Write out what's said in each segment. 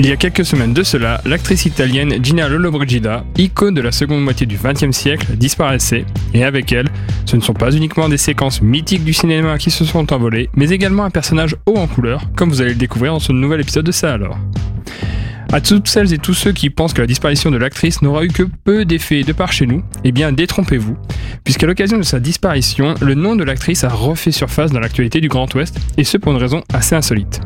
Il y a quelques semaines de cela, l'actrice italienne Gina Lollobrigida, icône de la seconde moitié du XXe siècle, disparaissait, et avec elle, ce ne sont pas uniquement des séquences mythiques du cinéma qui se sont envolées, mais également un personnage haut en couleur, comme vous allez le découvrir dans ce nouvel épisode de ça alors. À toutes celles et tous ceux qui pensent que la disparition de l'actrice n'aura eu que peu d'effet de part chez nous, eh bien détrompez-vous, puisqu'à l'occasion de sa disparition, le nom de l'actrice a refait surface dans l'actualité du Grand Ouest, et ce pour une raison assez insolite.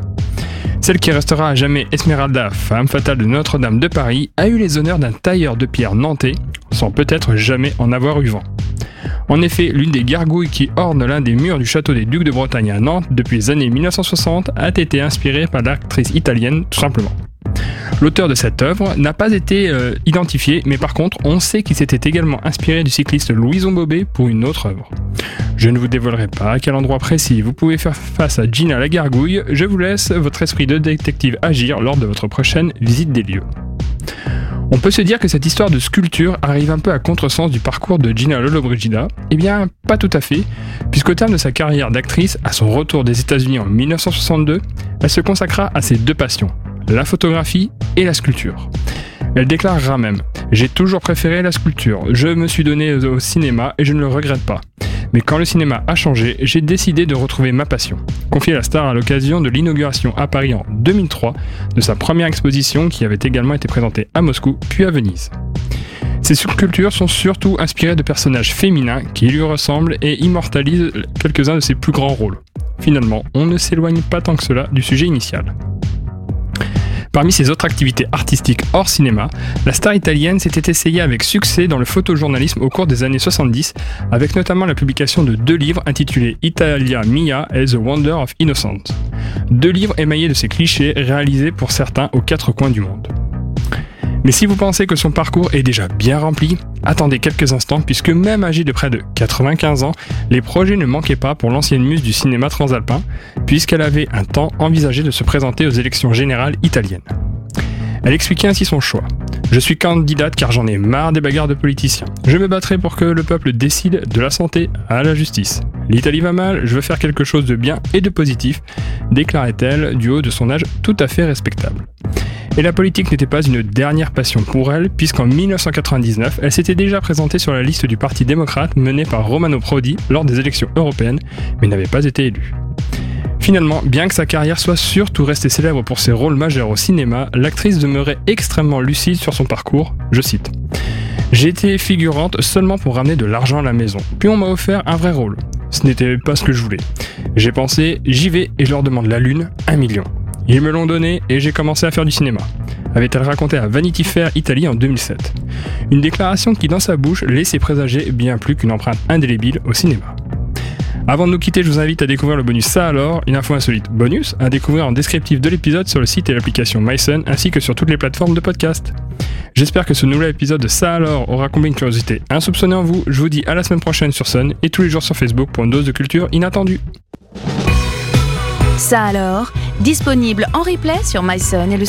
Celle qui restera à jamais Esmeralda, femme fatale de Notre-Dame de Paris, a eu les honneurs d'un tailleur de pierre nantais, sans peut-être jamais en avoir eu vent. En effet, l'une des gargouilles qui ornent l'un des murs du château des Ducs de Bretagne à Nantes depuis les années 1960 a été inspirée par l'actrice italienne tout simplement. L'auteur de cette œuvre n'a pas été euh, identifié, mais par contre, on sait qu'il s'était également inspiré du cycliste Louison Bobet pour une autre œuvre. Je ne vous dévoilerai pas à quel endroit précis vous pouvez faire face à Gina la gargouille, je vous laisse votre esprit de détective agir lors de votre prochaine visite des lieux. On peut se dire que cette histoire de sculpture arrive un peu à contresens du parcours de Gina Lollobrigida. Eh bien, pas tout à fait, puisqu'au terme de sa carrière d'actrice, à son retour des États-Unis en 1962, elle se consacra à ses deux passions, la photographie et la sculpture. Elle déclarera même J'ai toujours préféré la sculpture, je me suis donné au cinéma et je ne le regrette pas. Mais quand le cinéma a changé, j'ai décidé de retrouver ma passion. Confiée à la star à l'occasion de l'inauguration à Paris en 2003 de sa première exposition qui avait également été présentée à Moscou puis à Venise. Ces sculptures sont surtout inspirées de personnages féminins qui lui ressemblent et immortalisent quelques-uns de ses plus grands rôles. Finalement, on ne s'éloigne pas tant que cela du sujet initial. Parmi ses autres activités artistiques hors cinéma, la star italienne s'était essayée avec succès dans le photojournalisme au cours des années 70, avec notamment la publication de deux livres intitulés Italia Mia et The Wonder of Innocence. Deux livres émaillés de ces clichés réalisés pour certains aux quatre coins du monde. Mais si vous pensez que son parcours est déjà bien rempli, attendez quelques instants puisque même âgée de près de 95 ans, les projets ne manquaient pas pour l'ancienne muse du cinéma transalpin, puisqu'elle avait un temps envisagé de se présenter aux élections générales italiennes. Elle expliquait ainsi son choix. Je suis candidate car j'en ai marre des bagarres de politiciens. Je me battrai pour que le peuple décide de la santé à la justice. L'Italie va mal, je veux faire quelque chose de bien et de positif, déclarait-elle du haut de son âge tout à fait respectable. Et la politique n'était pas une dernière passion pour elle, puisqu'en 1999, elle s'était déjà présentée sur la liste du Parti démocrate mené par Romano Prodi lors des élections européennes, mais n'avait pas été élue. Finalement, bien que sa carrière soit surtout restée célèbre pour ses rôles majeurs au cinéma, l'actrice demeurait extrêmement lucide sur son parcours, je cite. J'ai été figurante seulement pour ramener de l'argent à la maison, puis on m'a offert un vrai rôle. Ce n'était pas ce que je voulais. J'ai pensé, j'y vais et je leur demande la lune, un million. Ils me l'ont donné et j'ai commencé à faire du cinéma, avait-elle raconté à Vanity Fair Italie en 2007. Une déclaration qui, dans sa bouche, laissait présager bien plus qu'une empreinte indélébile au cinéma. Avant de nous quitter, je vous invite à découvrir le bonus Ça alors, une info insolite bonus, à découvrir en descriptif de l'épisode sur le site et l'application MySun, ainsi que sur toutes les plateformes de podcast. J'espère que ce nouvel épisode de Ça alors aura comblé une curiosité insoupçonnée en vous. Je vous dis à la semaine prochaine sur Sun et tous les jours sur Facebook pour une dose de culture inattendue. Ça alors, disponible en replay sur myson et le